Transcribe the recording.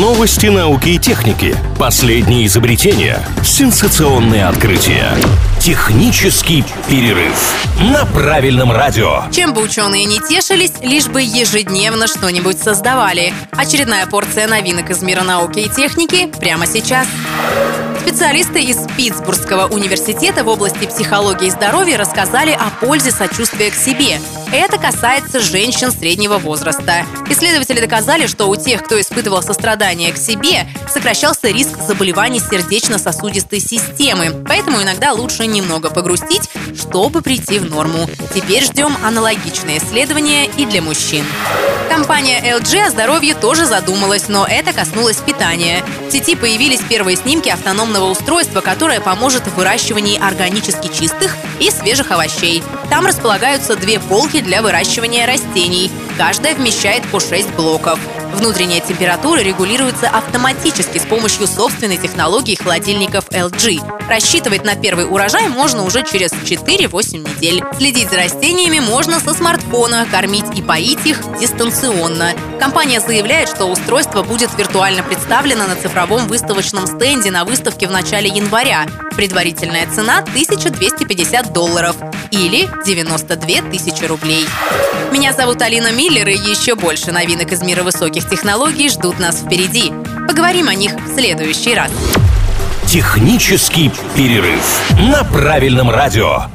Новости науки и техники. Последние изобретения. Сенсационные открытия. Технический перерыв на правильном радио. Чем бы ученые не тешились, лишь бы ежедневно что-нибудь создавали. Очередная порция новинок из мира науки и техники прямо сейчас. Специалисты из Питтсбургского университета в области психологии и здоровья рассказали о пользе сочувствия к себе. Это касается женщин среднего возраста. Исследователи доказали, что у тех, кто испытывал сострадание к себе, сокращался риск заболеваний сердечно-сосудистой системы. Поэтому иногда лучше немного погрустить, чтобы прийти в норму. Теперь ждем аналогичные исследования и для мужчин. Компания LG о здоровье тоже задумалась, но это коснулось питания. В сети появились первые снимки автономного устройства, которое поможет в выращивании органически чистых и свежих овощей. Там располагаются две полки для выращивания растений. Каждая вмещает по 6 блоков. Внутренняя температура регулируется автоматически с помощью собственной технологии холодильников LG. Рассчитывать на первый урожай можно уже через 4-8 недель. Следить за растениями можно со смартфона, кормить и поить их дистанционно. Компания заявляет, что устройство будет виртуально представлено на цифровом выставочном стенде на выставке в начале января. Предварительная цена 1250 долларов или 92 тысячи рублей. Меня зовут Алина Миллер, и еще больше новинок из мира высоких технологий ждут нас впереди. Поговорим о них в следующий раз. Технический перерыв на правильном радио.